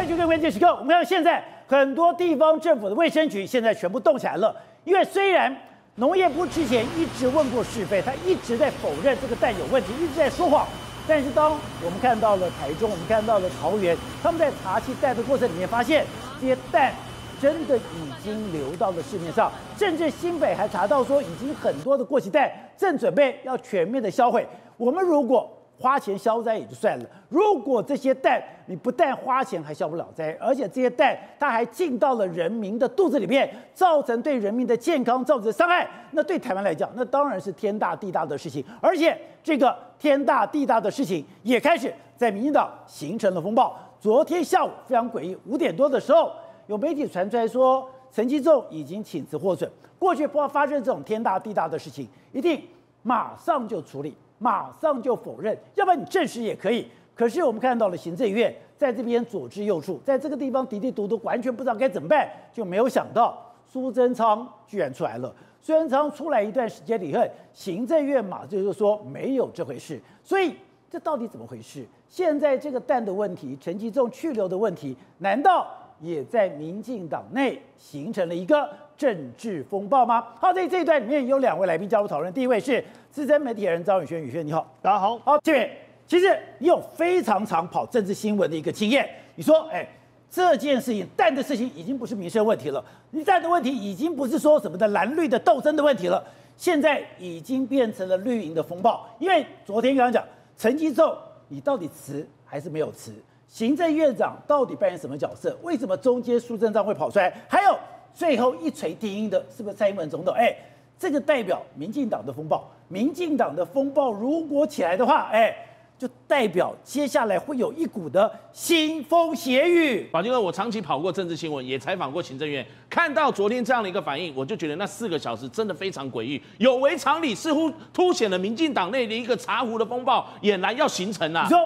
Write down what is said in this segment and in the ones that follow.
欢迎收看关键时刻。我们看到现在很多地方政府的卫生局现在全部动起来了，因为虽然农业部之前一直问过是非，他一直在否认这个蛋有问题，一直在说谎。但是当我们看到了台中，我们看到了桃园，他们在查缉蛋的过程里面发现，这些蛋真的已经流到了市面上，甚至新北还查到说，已经很多的过期蛋正准备要全面的销毁。我们如果花钱消灾也就算了，如果这些蛋你不但花钱还消不了灾，而且这些蛋它还进到了人民的肚子里面，造成对人民的健康造成伤害，那对台湾来讲，那当然是天大地大的事情。而且这个天大地大的事情也开始在民进党形成了风暴。昨天下午非常诡异，五点多的时候，有媒体传出来说陈其仲已经请辞获准。过去不要发生这种天大地大的事情，一定马上就处理。马上就否认，要不然你证实也可以。可是我们看到了行政院在这边左支右绌，在这个地方嘀嘀嘟嘟，完全不知道该怎么办，就没有想到苏贞昌居然出来了。苏贞昌出来一段时间以后，行政院马上就说没有这回事。所以这到底怎么回事？现在这个蛋的问题，陈吉仲去留的问题，难道也在民进党内形成了一个政治风暴吗？好，在这一段里面有两位来宾加入讨论，第一位是。资深媒体人张宇轩，宇轩你好，大家好。好，这边其实你有非常常跑政治新闻的一个经验。你说，哎，这件事情蛋的事情已经不是民生问题了，你蛋的问题已经不是说什么的蓝绿的斗争的问题了，现在已经变成了绿营的风暴。因为昨天刚刚讲陈吉仲，你到底辞还是没有辞？行政院长到底扮演什么角色？为什么中间苏贞昌会跑出来？还有最后一锤定音的，是不是蔡英文总统？哎。这个代表民进党的风暴，民进党的风暴如果起来的话，哎，就代表接下来会有一股的腥风血雨。宝金哥，我长期跑过政治新闻，也采访过行政院，看到昨天这样的一个反应，我就觉得那四个小时真的非常诡异，有违常理，似乎凸显了民进党内的一个茶壶的风暴俨然要形成了。你说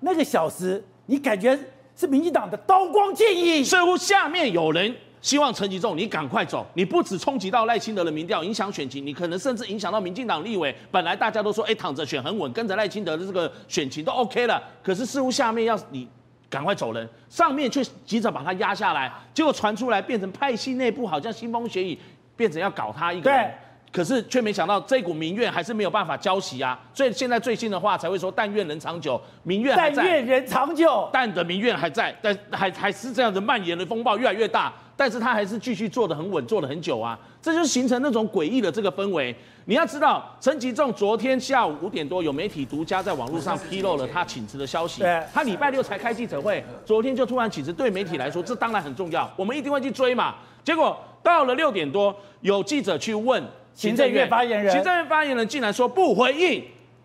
那个小时，你感觉是民进党的刀光剑影，似乎下面有人。希望陈吉仲你赶快走，你不止冲击到赖清德的民调，影响选情，你可能甚至影响到民进党立委。本来大家都说，哎，躺着选很稳，跟着赖清德的这个选情都 OK 了。可是似乎下面要你赶快走人，上面却急着把他压下来，结果传出来变成派系内部好像腥风血雨，变成要搞他一个人。可是却没想到这股民怨还是没有办法浇熄啊，所以现在最新的话才会说但愿人长久，民怨还在。但愿人长久，但的民怨还在，但还还是这样子蔓延的风暴越来越大，但是他还是继续做的很稳，做了很久啊，这就形成那种诡异的这个氛围。你要知道，陈吉仲昨天下午五点多有媒体独家在网络上披露了他请辞的消息，他礼拜六才开记者会，昨天就突然请辞，对媒体来说这当然很重要，我们一定会去追嘛。结果到了六点多，有记者去问。行政院发言人，行政院发言人竟然说不回应，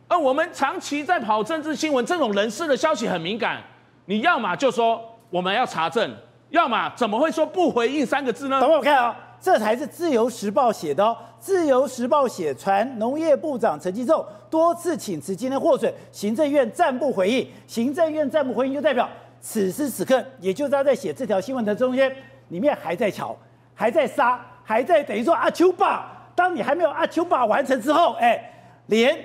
而我们长期在跑政治新闻，这种人事的消息很敏感，你要么就说我们要查证，要么怎么会说不回应三个字呢？等我看啊，这才是自由时报写的哦。自由时报写传农业部长陈吉仲多次请辞，今天获准，行政院暂不回应。行政院暂不回应，就代表此时此刻，也就是他在写这条新闻的中间，里面还在瞧，还在杀，还在等于说阿秋爸。当你还没有阿丘巴完成之后，哎，连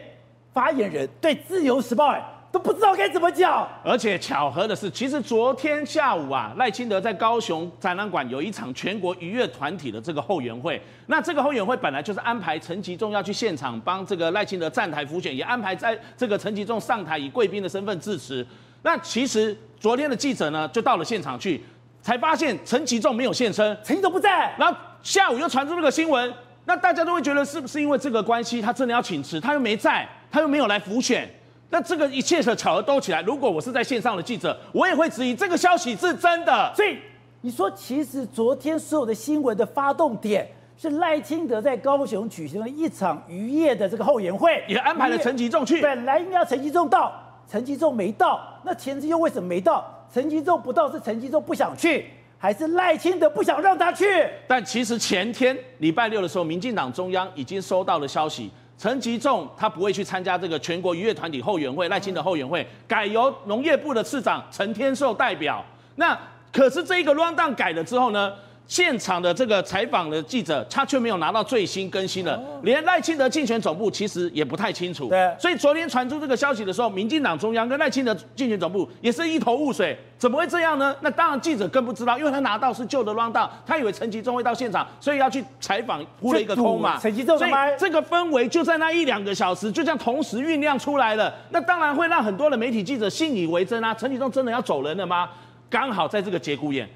发言人对《自由时报》哎都不知道该怎么讲。而且巧合的是，其实昨天下午啊，赖清德在高雄展览馆有一场全国愉悦团体的这个后援会。那这个后援会本来就是安排陈吉仲要去现场帮这个赖清德站台辅选，也安排在这个陈吉仲上台以贵宾的身份致辞。那其实昨天的记者呢，就到了现场去，才发现陈吉仲没有现身，陈吉仲不在。然后下午又传出这个新闻。那大家都会觉得是不是因为这个关系，他真的要请辞，他又没在，他又没有来辅选，那这个一切的巧合都起来，如果我是在线上的记者，我也会质疑这个消息是真的。所以你说，其实昨天所有的新闻的发动点是赖清德在高雄举行了一场渔业的这个后援会，也安排了陈吉仲去，本来应该要陈吉仲到，陈吉仲没到，那前置又为什么没到？陈吉仲不到是陈吉仲不想去。还是赖清德不想让他去，但其实前天礼拜六的时候，民进党中央已经收到了消息，陈吉仲他不会去参加这个全国渔业团体后援会，赖清德后援会改由农业部的次长陈天寿代表。那可是这一个乱蛋改了之后呢，现场的这个采访的记者，他却没有拿到最新更新的，连赖清德竞选总部其实也不太清楚。对，所以昨天传出这个消息的时候，民进党中央跟赖清德竞选总部也是一头雾水，怎么会这样呢？那当然记者更不知道，因为他拿到是旧的 rundown，他以为陈吉仲会到现场，所以要去采访，铺了一个空嘛。陈吉仲，所以这个氛围就在那一两个小时，就这样同时酝酿出来了。那当然会让很多的媒体记者信以为真啊，陈吉仲真的要走人了吗？刚好在这个节骨眼。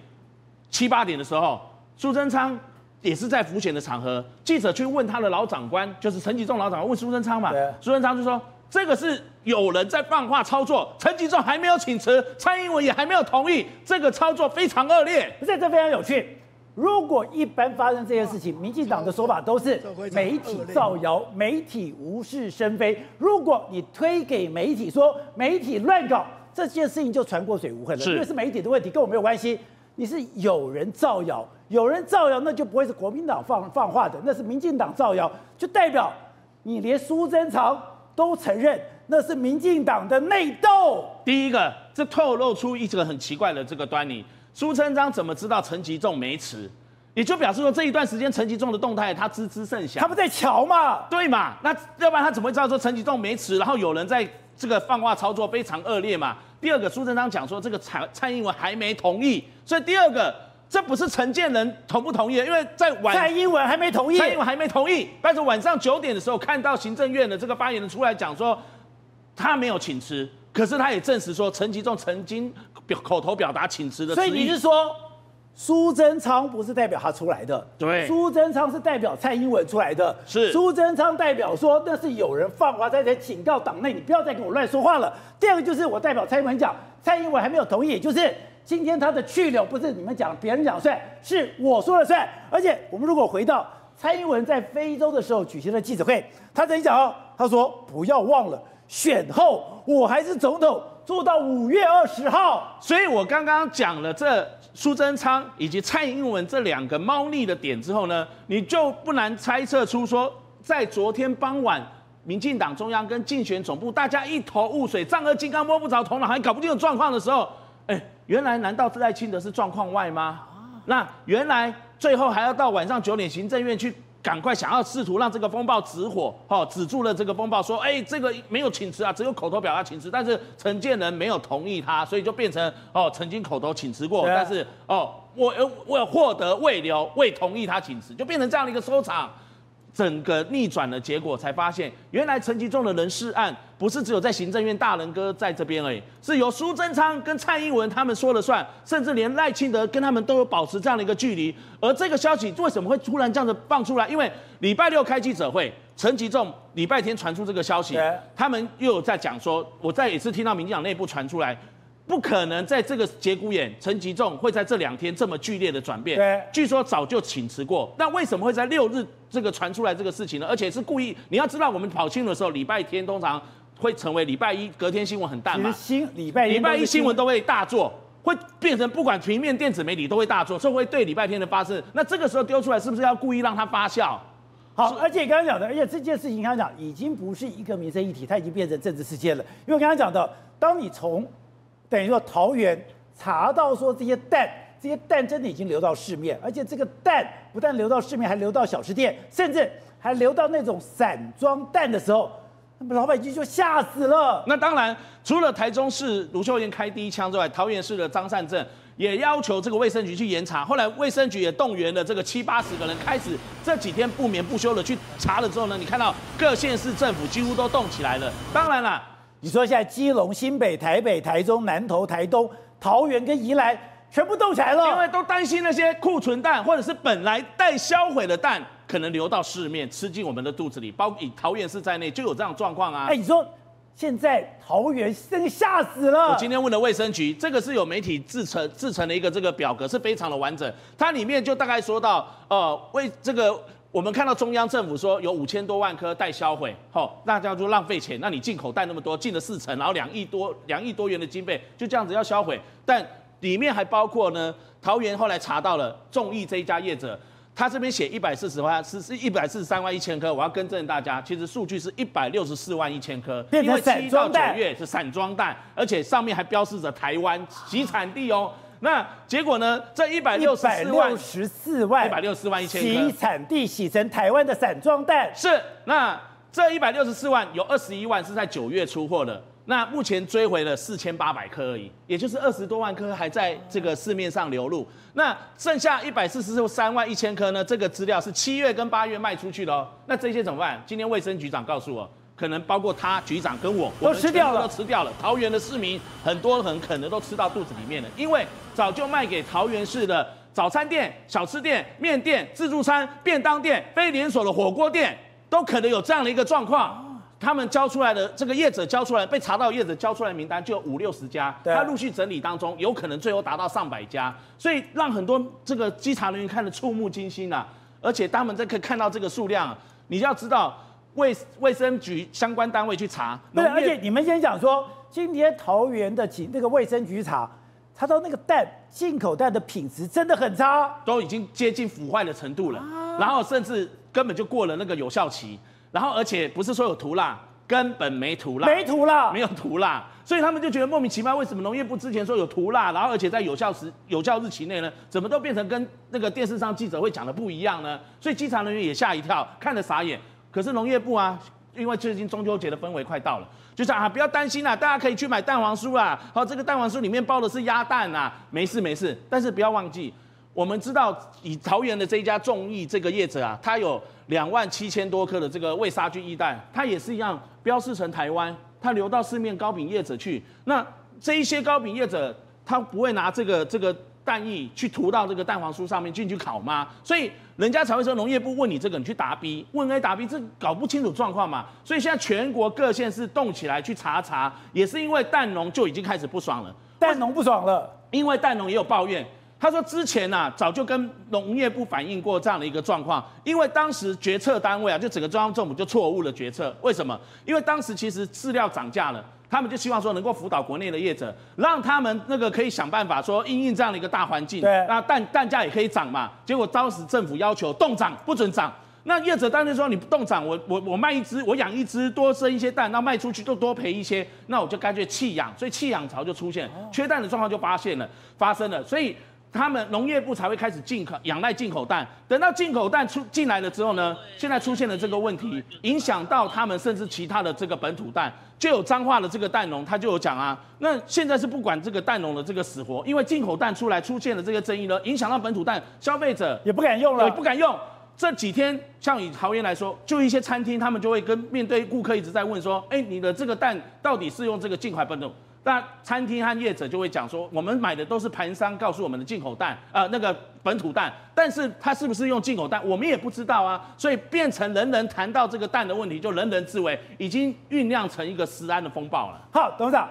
七八点的时候，苏贞昌也是在浮选的场合，记者去问他的老长官，就是陈吉仲老长官问苏贞昌嘛，苏贞昌就说这个是有人在放话操作，陈吉仲还没有请辞，蔡英文也还没有同意，这个操作非常恶劣。这这非常有趣。如果一般发生这件事情，民进党的说法都是媒体造谣，媒体无事生非。如果你推给媒体说媒体乱搞，这件事情就船过水无痕了，因为是媒体的问题，跟我没有关系。你是有人造谣，有人造谣，那就不会是国民党放放话的，那是民进党造谣，就代表你连苏贞昌都承认那是民进党的内斗。第一个，这透露出一个很奇怪的这个端倪：苏贞昌怎么知道陈吉仲没辞？也就表示说这一段时间陈吉仲的动态他知之甚详。他不在瞧嘛？对嘛？那要不然他怎么会知道说陈吉仲没辞？然后有人在这个放话操作非常恶劣嘛？第二个，苏贞昌讲说这个蔡蔡英文还没同意，所以第二个，这不是陈建仁同不同意，因为在晚蔡英文还没同意，蔡英文还没同意，但是晚上九点的时候看到行政院的这个发言人出来讲说他没有请辞，可是他也证实说陈吉仲曾经表口头表达请辞的，所以你是说？苏贞昌不是代表他出来的，对，苏贞昌是代表蔡英文出来的，是苏贞昌代表说那是有人放话在这警告党内，你不要再跟我乱说话了。第二个就是我代表蔡英文讲，蔡英文还没有同意，就是今天他的去留不是你们讲别人讲算，是我说了算。而且我们如果回到蔡英文在非洲的时候举行的记者会，他曾经讲哦，他说不要忘了选后我还是总统，做到五月二十号。所以我刚刚讲了这。苏贞昌以及蔡英文这两个猫腻的点之后呢，你就不难猜测出说，在昨天傍晚，民进党中央跟竞选总部大家一头雾水、丈二金刚摸不着头脑、还搞不清楚状况的时候，哎，原来难道赖清德是状况外吗？那原来最后还要到晚上九点，行政院去。赶快想要试图让这个风暴止火，哈，止住了这个风暴，说，哎，这个没有请辞啊，只有口头表达请辞，但是陈建仁没有同意他，所以就变成哦，曾经口头请辞过，但是哦，我我获得未留未同意他请辞，就变成这样的一个收场。整个逆转的结果，才发现原来陈吉仲的人事案不是只有在行政院大人哥在这边而已，是由苏贞昌跟蔡英文他们说了算，甚至连赖清德跟他们都有保持这样的一个距离。而这个消息为什么会突然这样子放出来？因为礼拜六开记者会，陈吉仲礼拜天传出这个消息，他们又有在讲说，我再一次听到民进党内部传出来。不可能在这个节骨眼，陈吉仲会在这两天这么剧烈的转变。对，据说早就请辞过。那为什么会在六日这个传出来这个事情呢？而且是故意。你要知道，我们跑新闻的时候，礼拜天通常会成为礼拜一隔天新闻很淡嘛。新礼拜一，礼拜一新闻都会大做，会变成不管平面、电子媒体都会大做，所以会对礼拜天的发生。那这个时候丢出来，是不是要故意让它发酵？好，而且刚刚讲的，而且这件事情刚刚讲已经不是一个民生议题，它已经变成政治事件了。因为刚刚讲的，当你从等于说，桃园查到说这些蛋，这些蛋真的已经流到市面，而且这个蛋不但流到市面，还流到小吃店，甚至还流到那种散装蛋的时候，那么老百姓就吓死了。那当然，除了台中市卢秀燕开第一枪之外，桃园市的张善政也要求这个卫生局去严查。后来卫生局也动员了这个七八十个人，开始这几天不眠不休的去查了之后呢，你看到各县市政府几乎都动起来了。当然了。你说现在基隆、新北、台北、台中、南投、台东、桃园跟宜兰全部动起来了，因为都担心那些库存蛋或者是本来待销毁的蛋可能流到市面，吃进我们的肚子里，包括以桃园市在内就有这样状况啊。哎，你说现在桃园真的吓死了。我今天问了卫生局，这个是有媒体制成制成的一个这个表格，是非常的完整，它里面就大概说到，呃，为这个。我们看到中央政府说有五千多万颗待销毁，好，那叫做浪费钱。那你进口带那么多，进了四成，然后两亿多两亿多元的经费就这样子要销毁。但里面还包括呢，桃园后来查到了众益这一家业者，他这边写一百四十万是是一百四十三万一千颗，我要更正大家，其实数据是一百六十四万一千颗，因为七到九月是散装蛋，而且上面还标示着台湾集产地哦。那结果呢？这一百六十四万，六十四万，一百六十四万一千颗，洗产地洗成台湾的散装蛋。是，那这一百六十四万有二十一万是在九月出货的。那目前追回了四千八百颗而已，也就是二十多万颗还在这个市面上流入。那剩下一百四十三万一千颗呢？这个资料是七月跟八月卖出去的哦。那这些怎么办？今天卫生局长告诉我，可能包括他局长跟我，都吃掉了，都吃掉了。桃园的市民很多很可能都吃到肚子里面了，因为早就卖给桃园市的早餐店、小吃店、面店、自助餐、便当店、非连锁的火锅店，都可能有这样的一个状况。他们交出来的这个业者交出来被查到业者交出来的名单就有五六十家，他陆续整理当中，有可能最后达到上百家，所以让很多这个稽查人员看得触目惊心啊！而且他们在可以看到这个数量，你要知道卫卫生局相关单位去查，对，而且你们先讲说，今天桃园的警那个卫生局查，查到那个蛋进口蛋的品质真的很差，都已经接近腐坏的程度了，然后甚至根本就过了那个有效期。然后，而且不是说有涂蜡，根本没涂蜡，没涂蜡，没有涂蜡，所以他们就觉得莫名其妙，为什么农业部之前说有涂蜡，然后而且在有效时、有效日期内呢，怎么都变成跟那个电视上记者会讲的不一样呢？所以稽查人员也吓一跳，看得傻眼。可是农业部啊，因为最近中秋节的氛围快到了，就说啊，不要担心啦，大家可以去买蛋黄酥啦。好，这个蛋黄酥里面包的是鸭蛋啊，没事没事。但是不要忘记。我们知道，以桃园的这一家众益这个业者啊，他有两万七千多颗的这个未杀菌液蛋，他也是一样标示成台湾，他流到市面糕饼业者去。那这一些糕饼业者，他不会拿这个这个蛋液去涂到这个蛋黄酥上面进去烤吗？所以人家才会说农业部问你这个，你去答 B，问 A 答 B，这搞不清楚状况嘛。所以现在全国各县市动起来去查查，也是因为蛋农就已经开始不爽了，蛋农不爽了，因为蛋农也有抱怨。他说之前呐、啊，早就跟农业部反映过这样的一个状况，因为当时决策单位啊，就整个中央政府就错误了决策。为什么？因为当时其实饲料涨价了，他们就希望说能够辅导国内的业者，让他们那个可以想办法说因应这样的一个大环境，对，那蛋蛋价也可以涨嘛。结果当时政府要求冻涨不准涨，那业者当然说你不冻涨，我我我卖一只，我养一只多生一些蛋，那卖出去就多赔一些，那我就干脆弃养，所以弃养潮就出现，缺蛋的状况就发现了，发生了，所以。他们农业部才会开始进口仰赖进口蛋，等到进口蛋出进来了之后呢，现在出现了这个问题，影响到他们甚至其他的这个本土蛋，就有彰化的这个蛋农他就有讲啊，那现在是不管这个蛋农的这个死活，因为进口蛋出来出现了这个争议呢，影响到本土蛋，消费者也不敢用了，也不敢用。这几天像以桃园来说，就一些餐厅他们就会跟面对顾客一直在问说，哎，你的这个蛋到底是用这个进口本土？那餐厅和业者就会讲说，我们买的都是盘商告诉我们的进口蛋，呃，那个本土蛋，但是它是不是用进口蛋，我们也不知道啊，所以变成人人谈到这个蛋的问题，就人人自危，已经酝酿成一个食安的风暴了。好，董事长，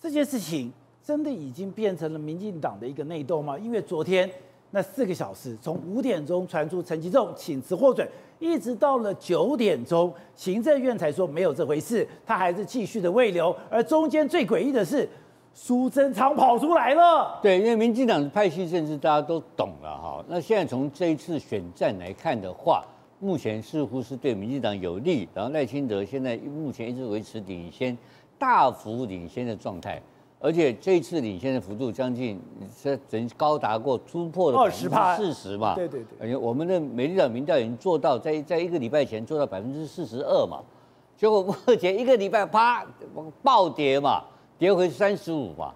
这件事情真的已经变成了民进党的一个内斗吗？因为昨天。那四个小时，从五点钟传出陈吉仲请辞获准，一直到了九点钟，行政院才说没有这回事，他还是继续的未留。而中间最诡异的是，苏贞昌跑出来了。对，因为民进党的派系政治大家都懂了哈。那现在从这一次选战来看的话，目前似乎是对民进党有利，然后赖清德现在目前一直维持领先，大幅领先的状态。而且这一次领先的幅度将近，这整高达过突破了百分之四十嘛？对对对。而且我们的美丽岛民调已经做到在在一个礼拜前做到百分之四十二嘛，结果目前一个礼拜啪暴跌嘛，跌回三十五嘛，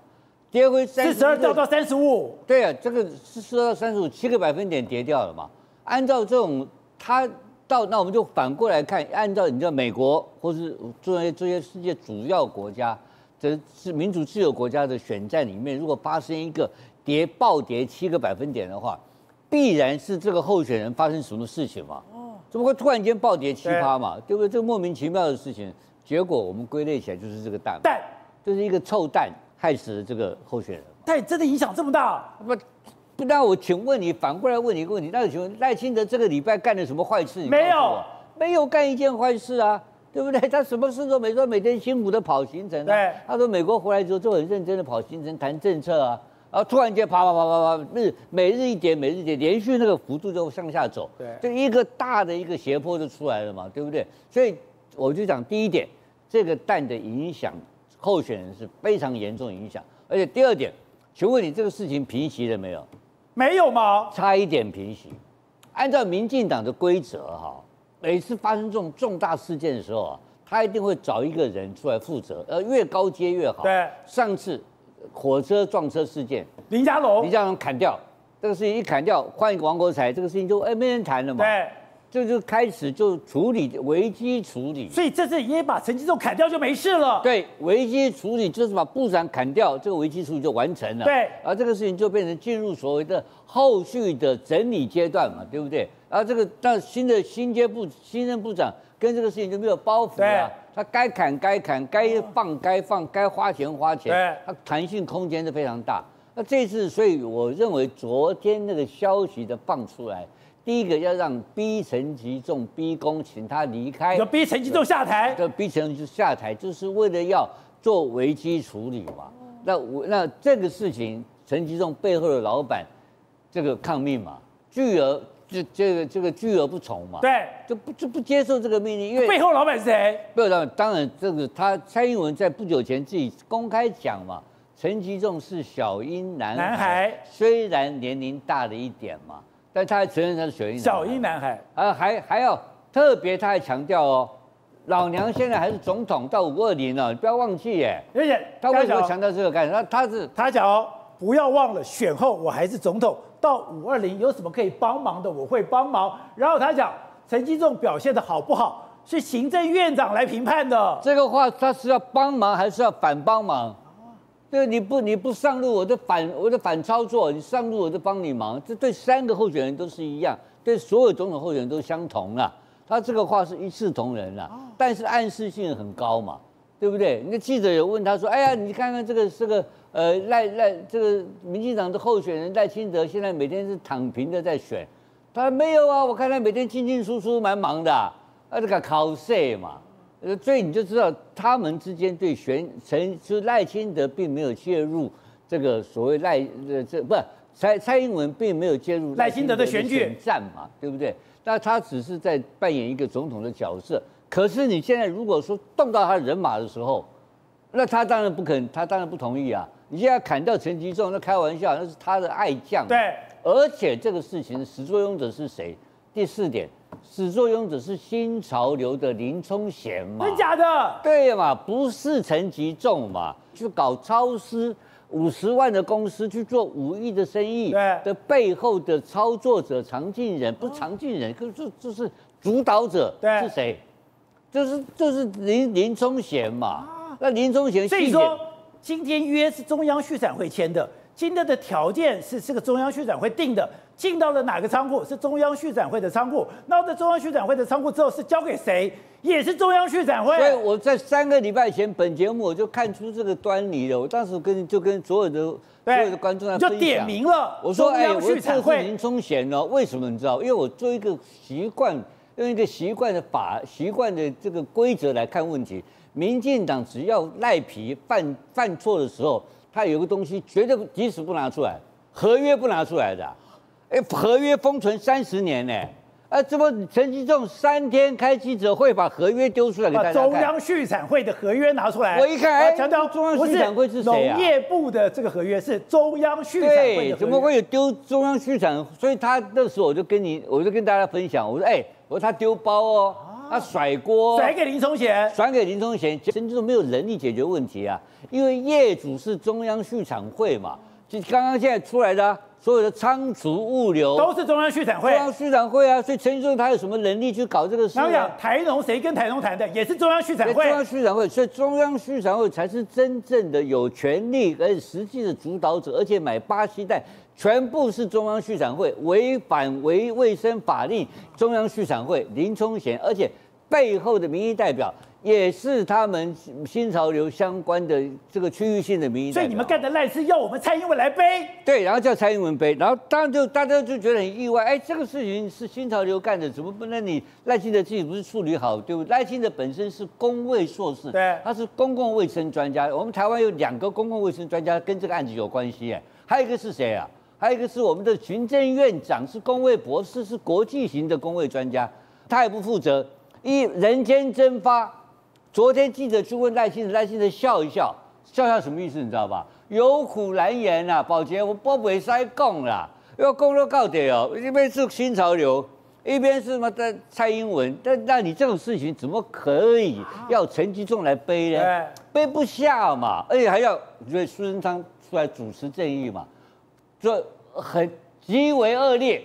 跌回三四十二掉到三十五。对啊，这个四十二到三十五七个百分点跌掉了嘛。按照这种，它到那我们就反过来看，按照你知道美国或是这些这些世界主要国家。这是民主自由国家的选战里面，如果发生一个跌暴跌七个百分点的话，必然是这个候选人发生什么事情嘛？哦，怎么会突然间暴跌七趴嘛？对不对？这个莫名其妙的事情，结果我们归类起来就是这个蛋，蛋就是一个臭蛋害死了这个候选人。但真的影响这么大？不，不，那我请问你，反过来问你一个问题，那请问赖清德这个礼拜干了什么坏事？你没有，没有干一件坏事啊。对不对？他什么事都没做，每天辛苦的跑行程啊。对，他说美国回来之后就很认真的跑行程、谈政策啊。然后突然间啪啪啪啪啪，日每日一点，每日一点，连续那个幅度就向下走。对，就一个大的一个斜坡就出来了嘛，对不对？所以我就讲第一点，这个蛋的影响候选人是非常严重影响。而且第二点，请问你这个事情平息了没有？没有吗？差一点平息。按照民进党的规则哈，每次发生这种重大事件的时候啊，他一定会找一个人出来负责，呃，越高阶越好。对，上次火车撞车事件，林佳龙，林佳龙砍掉这个事情一砍掉，换一个王国才，这个事情就哎没人谈了嘛。对。就就开始就处理危机处理，所以这次也把陈吉仲砍掉就没事了。对，危机处理就是把部长砍掉，这个危机处理就完成了。对，而这个事情就变成进入所谓的后续的整理阶段嘛，对不对？然后这个那新的新阶部新任部长跟这个事情就没有包袱了，他该砍该砍，该放该放，该花钱花钱，对，他弹性空间是非常大。那这次，所以我认为昨天那个消息的放出来。第一个要让逼陈吉仲逼宫，请他离开，要逼陈吉仲下台，就逼陈吉仲下台，就是为了要做危机处理嘛。那我那这个事情，陈吉仲背后的老板，这个抗命嘛，巨而这这个这个拒而不从嘛，对，就不就不接受这个命令，因为背后老板是谁？背后老板当然这个他蔡英文在不久前自己公开讲嘛，陈吉仲是小英男孩，男孩虽然年龄大了一点嘛。但他还承认他是小英小英男孩，啊，还还要特别，他还强调哦，老娘现在还是总统到五二零了，你不要忘记耶。而且他为什么强调这个概念？他他是他讲哦，不要忘了选后我还是总统，到五二零有什么可以帮忙的，我会帮忙。然后他讲陈吉仲表现的好不好，是行政院长来评判的。这个话他是要帮忙还是要反帮忙？对，你不你不上路，我就反我就反操作；你上路，我就帮你忙。这对三个候选人都是一样，对所有总统候选人都相同了。他这个话是一视同仁了，但是暗示性很高嘛，对不对？那记者有问他说：“哎呀，你看看这个这个呃赖赖这个民进党的候选人赖清德，现在每天是躺平的在选。”他说：“没有啊，我看他每天进进出出，蛮忙的啊，这个考试嘛。”呃，所以你就知道他们之间对选陈，就赖清德并没有介入这个所谓赖呃这不蔡蔡英文并没有介入赖清德的选举战嘛，对不对？那他只是在扮演一个总统的角色。可是你现在如果说动到他人马的时候，那他当然不肯，他当然不同意啊。你现在砍掉陈吉仲，那开玩笑，那是他的爱将。对，而且这个事情的始作俑者是谁？第四点。始作俑者是新潮流的林冲贤嘛？真假的？对嘛？不是陈吉仲嘛？去搞超市五十万的公司去做五亿的生意的背后的操作者常进人，不是常进人，可是就就是主导者是谁？就是就是林林聪贤嘛？那林聪贤，所以说今天约是中央畜产会签的，今天的条件是这个中央畜产会定的。进到了哪个仓库？是中央续展会的仓库。那在中央续展会的仓库之后，是交给谁？也是中央续展会。所以我在三个礼拜前本节目我就看出这个端倪了。我当时跟就跟所有的所有的观众在分享，就点名了。我说：“哎，我这是林聪贤哦，为什么你知道？因为我做一个习惯，用一个习惯的法、习惯的这个规则来看问题。民进党只要赖皮犯犯错的时候，他有个东西绝对即使不拿出来，合约不拿出来的。”哎，合约封存三十年呢，啊，怎么陈吉仲三天开记者会把合约丢出来给大家看？中央畜产会的合约拿出来，我一看，哎，强调中央畜产会是谁啊？农业部的这个合约是中央畜产会的，怎么会有丢中央畜产？所以他那时候我就跟你，我就跟大家分享，我说，哎，我说他丢包哦，他甩锅，甩给林冲贤，甩给林冲贤，陈吉仲没有能力解决问题啊，因为业主是中央畜产会嘛，就刚刚现在出来的啊。所有的仓储物流都是中央畜产会，中央畜产会啊，所以陈吉仲他有什么能力去搞这个事？然后讲台农谁跟台农谈的，也是中央畜产会。中央畜产会，所以中央畜产会才是真正的有权力而且实际的主导者，而且买巴西蛋全部是中央畜产会违反违卫生法令，中央畜产会林聪贤，而且背后的民意代表。也是他们新潮流相关的这个区域性的民意，所以你们干的烂事要我们蔡英文来背？对，然后叫蔡英文背，然后当然就大家就觉得很意外，哎，这个事情是新潮流干的，怎么不能你赖清德自己不是处理好，对不对？赖清德本身是公卫硕士，对，他是公共卫生专家。我们台湾有两个公共卫生专家跟这个案子有关系，哎，还有一个是谁啊？还有一个是我们的行政院长，是公卫博士，是国际型的公卫专家，他也不负责，一人间蒸发。昨天记者去问赖清德，赖清德笑一笑，笑笑什么意思？你知道吧？有苦难言啊，宝杰，我不会再讲了，要讲都到底哦。一边是新潮流，一边是什么的蔡英文，但那你这种事情怎么可以要陈吉仲来背呢？啊、背不下嘛，而且还要因为苏贞昌出来主持正义嘛，这很极为恶劣。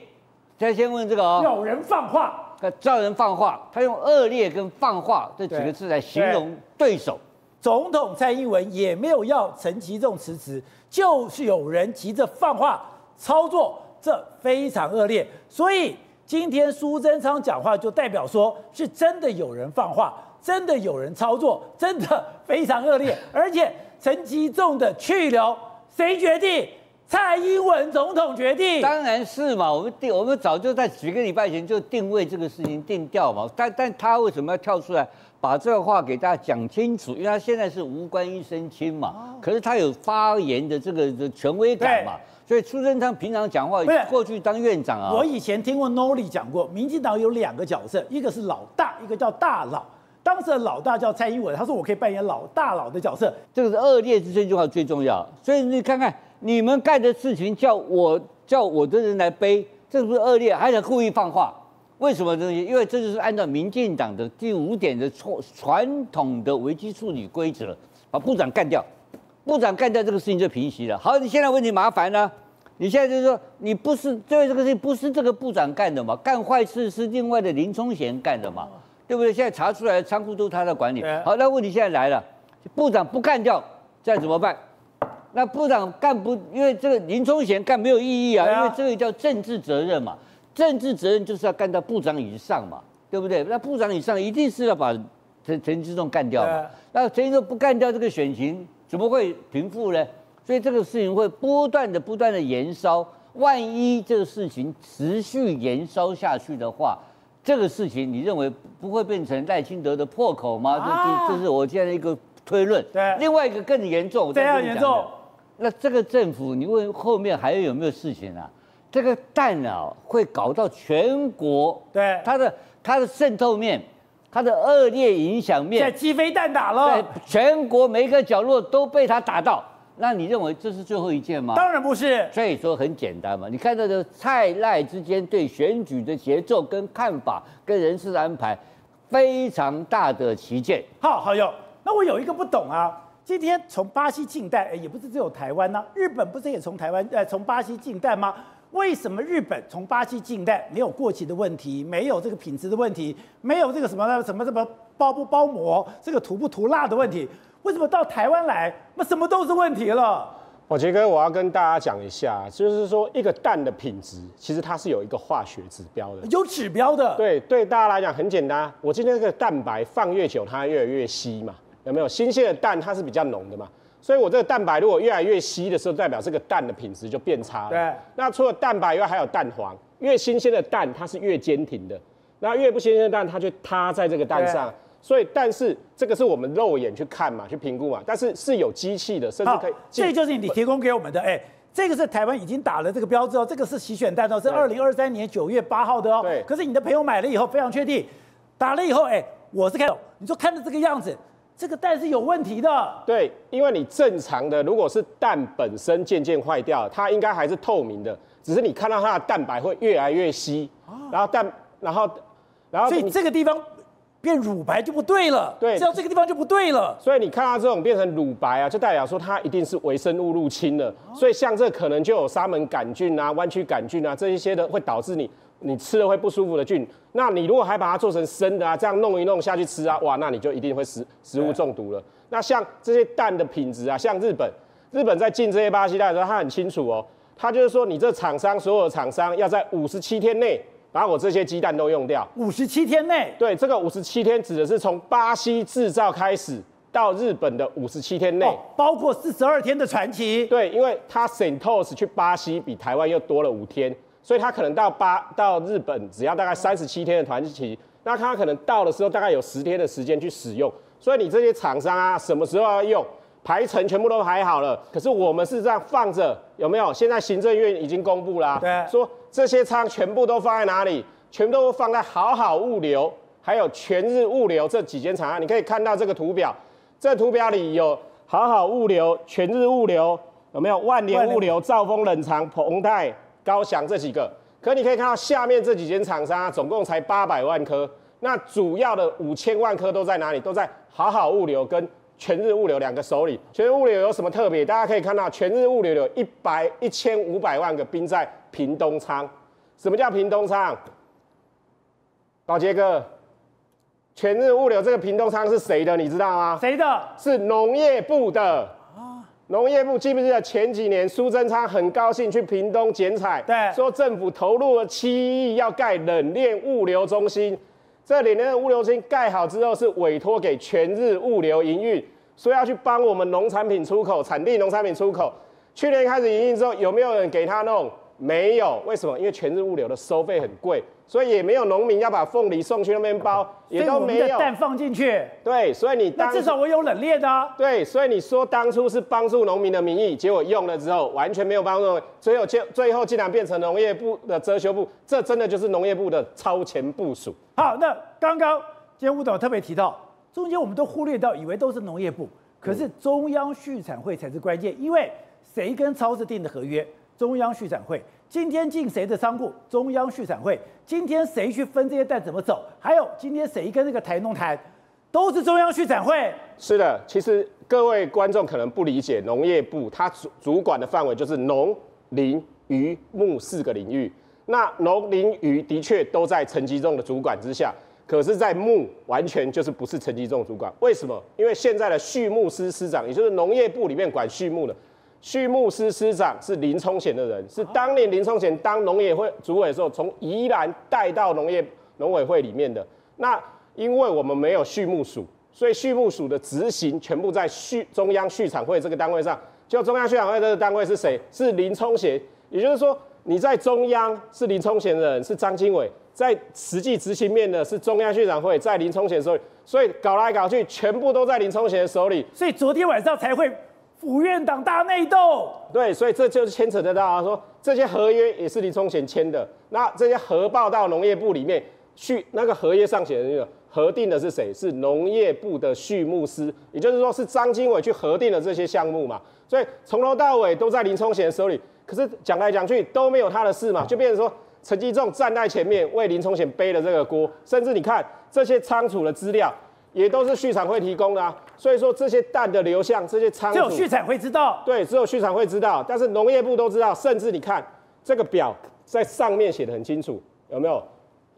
再先问这个哦，有人放话，叫人放话，他用恶劣跟放话这几个字来形容对手。总统蔡英文也没有要陈其仲辞职，就是有人急着放话操作，这非常恶劣。所以今天苏贞昌讲话就代表说是真的有人放话，真的有人操作，真的非常恶劣。而且陈其仲的去留谁决定？蔡英文总统决定？当然是嘛，我们定我们早就在几个礼拜前就定位这个事情定调嘛。但但他为什么要跳出来？把这个话给大家讲清楚，因为他现在是无官一身轻嘛，可是他有发言的这个的权威感嘛，所以苏贞昌平常讲话，过去当院长啊，我以前听过 Noli 讲过，民进党有两个角色，一个是老大，一个叫大佬。当时的老大叫蔡英文，他说我可以扮演老大佬的角色，这个是恶劣之这句话最重要。所以你看看你们干的事情，叫我叫我的人来背，这是不是恶劣？还想故意放话。为什么这些？因为这就是按照民进党的第五点的传传统的危机处理规则，把部长干掉，部长干掉这个事情就平息了。好，你现在问题麻烦呢？你现在就是说，你不是因为这个事情不是这个部长干的嘛？干坏事是另外的林冲贤干的嘛？对不对？现在查出来的仓库都是他在管理。好，那问题现在来了，部长不干掉，这样怎么办？那部长干不，因为这个林聪贤干没有意义啊，因为这个叫政治责任嘛。政治责任就是要干到部长以上嘛，对不对？那部长以上一定是要把陈陈吉仲干掉嘛。那陈吉仲不干掉这个选情，怎么会平复呢？所以这个事情会不断的、不断的延烧。万一这个事情持续延烧下去的话，这个事情你认为不会变成赖清德的破口吗？啊、这这是我现在的一个推论。对。另外一个更严重，非常严重。那这个政府，你问后面还有没有事情啊？这个弹啊，会搞到全国，对它的它的渗透面，它的恶劣影响面，在鸡飞蛋打了，对，全国每一个角落都被它打到。那你认为这是最后一件吗？当然不是。所以说很简单嘛，你看到这个蔡赖之间对选举的节奏跟看法跟人事的安排，非常大的旗舰。好，好友，那我有一个不懂啊，今天从巴西进弹，哎，也不是只有台湾呐、啊，日本不是也从台湾呃从巴西进弹吗？为什么日本从巴西进弹没有过期的问题，没有这个品质的问题，没有这个什么什么什么包不包膜，这个涂不涂蜡的问题？为什么到台湾来，那什么都是问题了？宝杰哥，我要跟大家讲一下，就是说一个蛋的品质，其实它是有一个化学指标的，有指标的。对对，大家来讲很简单，我今天这个蛋白放越久，它越来越稀嘛，有没有？新鲜的蛋它是比较浓的嘛。所以，我这个蛋白如果越来越稀的时候，代表这个蛋的品质就变差了。对。那除了蛋白以外，还有蛋黄。越新鲜的蛋，它是越坚挺的。那越不新鲜的蛋，它就塌在这个蛋上。所以，但是这个是我们肉眼去看嘛，去评估嘛。但是是有机器的，甚至可以。这就是你提供给我们的。哎，这个是台湾已经打了这个标志哦。这个是洗选蛋哦，是二零二三年九月八号的哦。对。可是你的朋友买了以后非常确定，打了以后，哎，我是看，你说看着这个样子。这个蛋是有问题的，对，因为你正常的，如果是蛋本身渐渐坏掉，它应该还是透明的，只是你看到它的蛋白会越来越稀，然后蛋，然后，然后，所以这个地方变乳白就不对了，对，只要这个地方就不对了，所以你看到这种变成乳白啊，就代表说它一定是微生物入侵了，所以像这可能就有沙门杆菌啊、弯曲杆菌啊这一些的会导致你。你吃了会不舒服的菌，那你如果还把它做成生的啊，这样弄一弄下去吃啊，哇，那你就一定会食食物中毒了。那像这些蛋的品质啊，像日本，日本在进这些巴西蛋的时候，他很清楚哦，他就是说，你这厂商所有的厂商要在五十七天内把我这些鸡蛋都用掉。五十七天内？对，这个五十七天指的是从巴西制造开始到日本的五十七天内，哦，包括四十二天的传奇。对，因为他 Santos 去巴西比台湾又多了五天。所以他可能到八到日本只要大概三十七天的团期，那他可能到的时候大概有十天的时间去使用。所以你这些厂商啊，什么时候要用，排程全部都排好了。可是我们是这样放着，有没有？现在行政院已经公布啦，对，说这些仓全部都放在哪里？全部都放在好好物流，还有全日物流这几间厂商。你可以看到这个图表，这图表里有好好物流、全日物流、有没有万联物流、兆丰冷藏、鹏泰、高翔这几个？可你可以看到下面这几间厂商啊，总共才八百万颗，那主要的五千万颗都在哪里？都在好好物流跟全日物流两个手里。全日物流有什么特别？大家可以看到，全日物流有一百一千五百万个冰在屏东仓。什么叫屏东仓？宝杰哥，全日物流这个屏东仓是谁的？你知道吗？谁的？是农业部的。农业部记不记得前几年苏贞昌很高兴去屏东剪彩，对，说政府投入了七亿要盖冷链物流中心。这冷链物流中心盖好之后是委托给全日物流营运，说要去帮我们农产品出口，产地农产品出口。去年开始营运之后，有没有人给他弄？没有，为什么？因为全日物流的收费很贵。所以也没有农民要把凤梨送去那边包，也都没有蛋放进去。对，所以你当那至少我有冷链的啊。对，所以你说当初是帮助农民的名义，结果用了之后完全没有帮助，最后最最后竟然变成农业部的遮羞布，这真的就是农业部的超前部署。好，那刚刚今天吴董特别提到，中间我们都忽略到，以为都是农业部，可是中央畜产会才是关键，因为谁跟超市订的合约？中央畜展会。今天进谁的仓库？中央畜展会。今天谁去分这些蛋怎么走？还有今天谁跟那个台农谈，都是中央畜展会。是的，其实各位观众可能不理解，农业部它主主管的范围就是农林渔牧四个领域。那农林渔的确都在陈吉仲的主管之下，可是，在牧完全就是不是陈吉仲主管。为什么？因为现在的畜牧司司长，也就是农业部里面管畜牧的。畜牧司司长是林聪贤的人，是当年林聪贤当农业会主委的时候，从宜兰带到农业农委会里面的。那因为我们没有畜牧署，所以畜牧署的执行全部在畜中央畜产会这个单位上。就中央畜产会这个单位是谁？是林聪贤。也就是说，你在中央是林聪贤的人，是张经纬；在实际执行面的是中央畜产会，在林聪贤手里。所以搞来搞去，全部都在林聪贤手里。所以昨天晚上才会。府院党大内斗，对，所以这就是牵扯得到啊，说这些合约也是林冲贤签的，那这些核报到农业部里面去，那个合约上写的那个核定的是谁？是农业部的畜牧司，也就是说是张经纬去核定的这些项目嘛，所以从头到尾都在林冲贤手里，可是讲来讲去都没有他的事嘛，就变成说陈吉仲站在前面为林冲贤背了这个锅，甚至你看这些仓储的资料。也都是畜产会提供的啊，所以说这些蛋的流向，这些仓只有畜产会知道。对，只有畜产会知道，但是农业部都知道，甚至你看这个表在上面写的很清楚，有没有？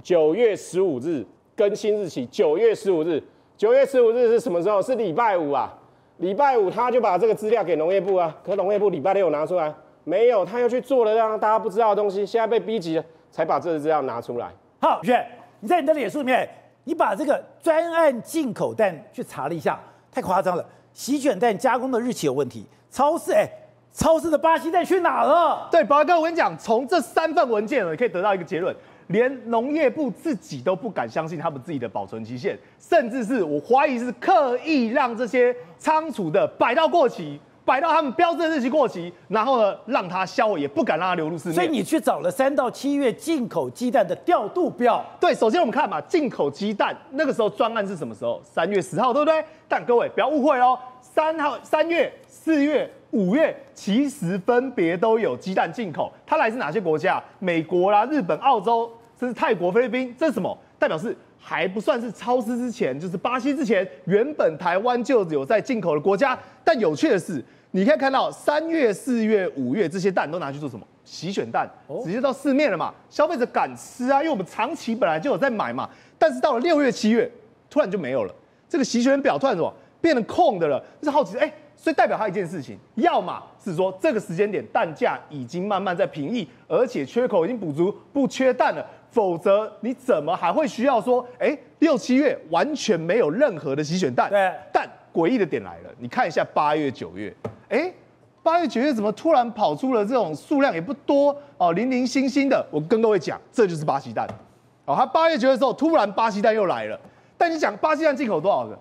九月十五日更新日期，九月十五日，九月十五日是什么时候？是礼拜五啊，礼拜五他就把这个资料给农业部啊，可农业部礼拜六拿出来没有？他又去做了让大家不知道的东西，现在被逼急了，才把这个资料拿出来。好，远，你在你的脸书里面。你把这个专案进口蛋去查了一下，太夸张了！洗选蛋加工的日期有问题，超市哎，超市的巴西蛋去哪了？对，宝哥，我跟你讲，从这三份文件呢，可以得到一个结论，连农业部自己都不敢相信他们自己的保存期限，甚至是我怀疑是刻意让这些仓储的摆到过期。摆到他们标志的日期过期，然后呢，让它销毁，也不敢让它流入市面。所以你去找了三到七月进口鸡蛋的调度表。对，首先我们看嘛，进口鸡蛋那个时候专案是什么时候？三月十号，对不对？但各位不要误会哦，三号、三月、四月、五月，其实分别都有鸡蛋进口。它来自哪些国家？美国啦、日本、澳洲，甚至泰国、菲律宾。这是什么？代表是还不算是超支之前，就是巴西之前，原本台湾就有在进口的国家。但有趣的是。你可以看到三月、四月、五月这些蛋都拿去做什么？洗选蛋，直接到市面了嘛？消费者敢吃啊，因为我们长期本来就有在买嘛。但是到了六月、七月，突然就没有了。这个洗选表突然什么变成空的了？就是好奇，哎，所以代表它一件事情，要么是说这个时间点蛋价已经慢慢在平抑，而且缺口已经补足，不缺蛋了。否则你怎么还会需要说，哎，六七月完全没有任何的洗选蛋？对，但诡异的点来了，你看一下八月、九月。哎，八月九月怎么突然跑出了这种数量也不多哦，零零星星的。我跟各位讲，这就是巴西蛋。哦，他八月九月的时候，突然巴西蛋又来了。但你讲巴西蛋进口多少个？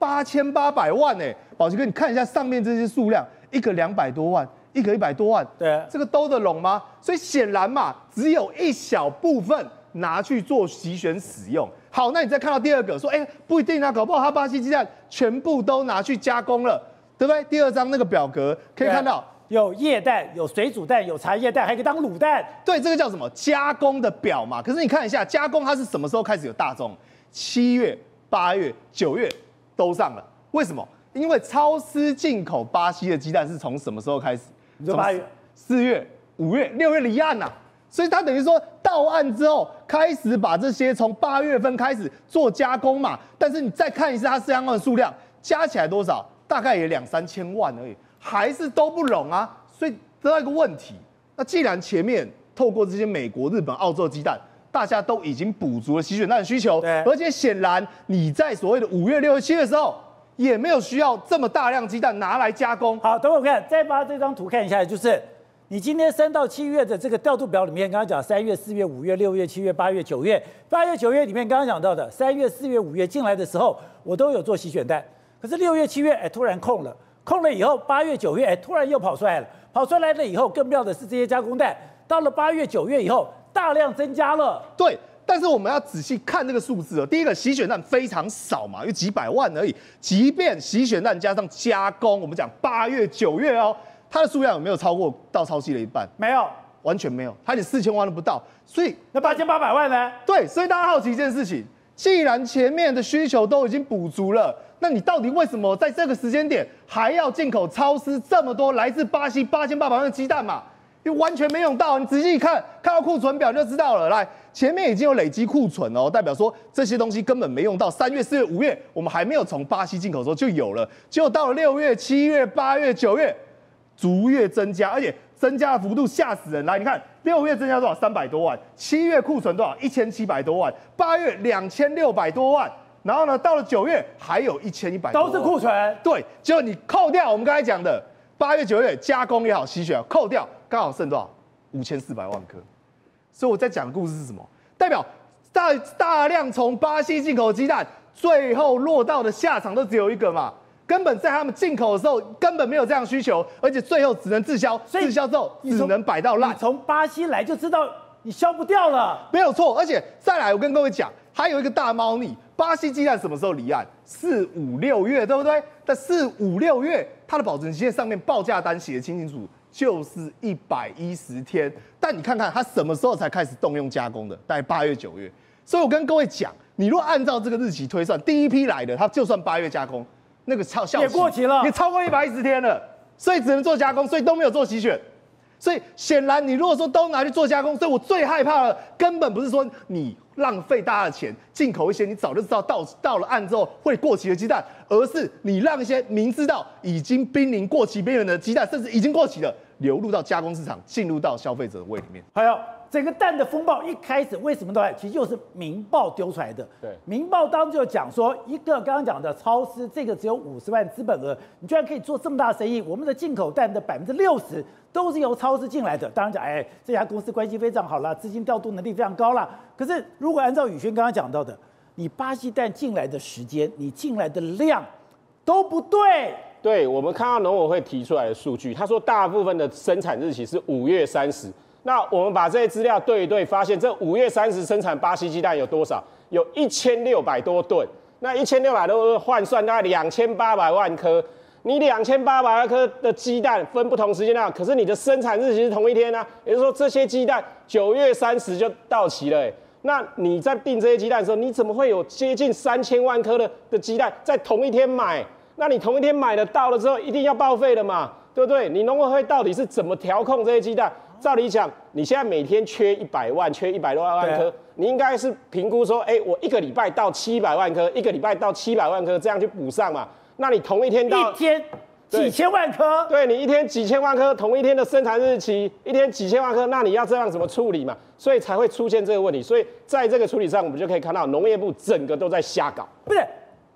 八千八百万哎，宝杰哥，你看一下上面这些数量，一个两百多万，一个一百多万，对，这个兜得拢吗？所以显然嘛，只有一小部分拿去做洗选使用。好，那你再看到第二个，说哎，不一定啊，搞不好他巴西鸡蛋全部都拿去加工了。对不对？第二张那个表格可以看到，有液蛋，有水煮蛋，有茶叶蛋，还可以当卤蛋。对，这个叫什么？加工的表嘛。可是你看一下，加工它是什么时候开始有大众？七月、八月、九月都上了。为什么？因为超市进口巴西的鸡蛋是从什么时候开始？你说八月、四月、五月、六月离岸呐、啊。所以它等于说到岸之后，开始把这些从八月份开始做加工嘛。但是你再看一下它相关的数量，加起来多少？大概也两三千万而已，还是都不拢啊。所以得到一个问题，那既然前面透过这些美国、日本、澳洲鸡蛋，大家都已经补足了洗选蛋的需求，而且显然你在所谓的五月、六月、七月的时候，也没有需要这么大量鸡蛋拿来加工。好，等会我看，再把这张图看一下，就是。你今天三到七月的这个调度表里面，刚刚讲三月、四月、五月、六月、七月、八月、九月，八月、九月里面刚刚讲到的三月、四月、五月进来的时候，我都有做洗选蛋。可是六月、七月，哎，突然空了，空了以后，八月、九月，哎，突然又跑出来了，跑出来了以后，更妙的是这些加工蛋，到了八月、九月以后，大量增加了。对，但是我们要仔细看这个数字哦。第一个洗选蛋非常少嘛，有几百万而已。即便洗选蛋加上加工，我们讲八月、九月哦。它的数量有没有超过到超期的一半？没有，完全没有，它连四千万都不到。所以那八千八百万呢？对，所以大家好奇一件事情：既然前面的需求都已经补足了，那你到底为什么在这个时间点还要进口超市这么多来自巴西八千八百万的鸡蛋嘛？因为完全没用到。你仔细看，看到库存表就知道了。来，前面已经有累积库存哦，代表说这些东西根本没用到。三月、四月、五月，我们还没有从巴西进口的时候就有了，结果到了六月、七月、八月、九月。逐月增加，而且增加的幅度吓死人。来，你看六月增加多少？三百多万。七月库存多少？一千七百多万。八月两千六百多万。然后呢，到了九月还有一千一百。都是库存。对，就你扣掉我们刚才讲的八月、九月加工也好，吸血扣掉，刚好剩多少？五千四百万颗。所以我在讲的故事是什么？代表大大量从巴西进口的鸡蛋，最后落到的下场都只有一个嘛。根本在他们进口的时候根本没有这样需求，而且最后只能滞销，滞销之后只能摆到烂。从巴西来就知道你消不掉了，没有错。而且再来，我跟各位讲，还有一个大猫腻，巴西鸡蛋什么时候离岸？四五六月，对不对？在四五六月它的保存期限上面报价单写的清清楚楚，就是一百一十天。但你看看它什么时候才开始动用加工的？大概八月九月。所以我跟各位讲，你如果按照这个日期推算，第一批来的它就算八月加工。那个超效期也过期了，也超过一百一十天了，所以只能做加工，所以都没有做洗选。所以显然，你如果说都拿去做加工，所以我最害怕的，根本不是说你浪费大家的钱进口一些你早就知道到到了岸之后会过期的鸡蛋，而是你让一些明知道已经濒临过期边缘的鸡蛋，甚至已经过期了，流入到加工市场，进入到消费者的胃里面。还有。整个蛋的风暴一开始为什么都来？其实就是《民报》丢出来的。对，《明报》当中就讲说，一个刚刚讲的超市，这个只有五十万资本额，你居然可以做这么大生意？我们的进口蛋的百分之六十都是由超市进来的。当然讲，哎，这家公司关系非常好啦，资金调度能力非常高啦。可是如果按照宇轩刚刚讲到的，你巴西蛋进来的时间，你进来的量都不对。对，我们看到农委会提出来的数据，他说大部分的生产日期是五月三十。那我们把这些资料对一对，发现这五月三十生产巴西鸡蛋有多少？有一千六百多吨。那一千六百多吨换算大概两千八百万颗。你两千八百万颗的鸡蛋分不同时间段，可是你的生产日期是同一天啊。也就是说，这些鸡蛋九月三十就到期了。那你在订这些鸡蛋的时候，你怎么会有接近三千万颗的的鸡蛋在同一天买？那你同一天买的到了之后，一定要报废的嘛，对不对？你农委会到底是怎么调控这些鸡蛋？照理讲，你现在每天缺一百万，缺一百多万颗，你应该是评估说，哎，我一个礼拜到七百万颗，一个礼拜到七百万颗，这样去补上嘛？那你同一天到一天几千万颗，对，你一天几千万颗，同一天的生产日期，一天几千万颗，那你要这样怎么处理嘛？所以才会出现这个问题。所以在这个处理上，我们就可以看到农业部整个都在瞎搞，不是？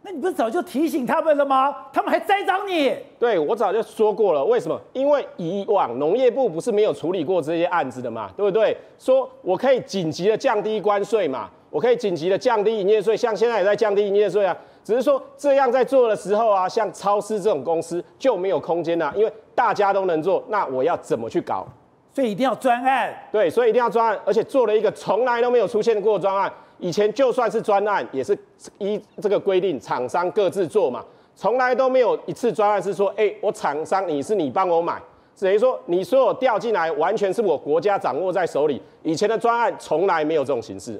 那你不是早就提醒他们了吗？他们还栽赃你？对，我早就说过了。为什么？因为以往农业部不是没有处理过这些案子的嘛，对不对？说我可以紧急的降低关税嘛，我可以紧急的降低营业税，像现在也在降低营业税啊。只是说这样在做的时候啊，像超市这种公司就没有空间啊，因为大家都能做，那我要怎么去搞？所以一定要专案。对，所以一定要专案，而且做了一个从来都没有出现过的专案。以前就算是专案，也是依这个规定，厂商各自做嘛，从来都没有一次专案是说，哎，我厂商你是你帮我买，等于说你所有调进来完全是我国家掌握在手里。以前的专案从来没有这种形式。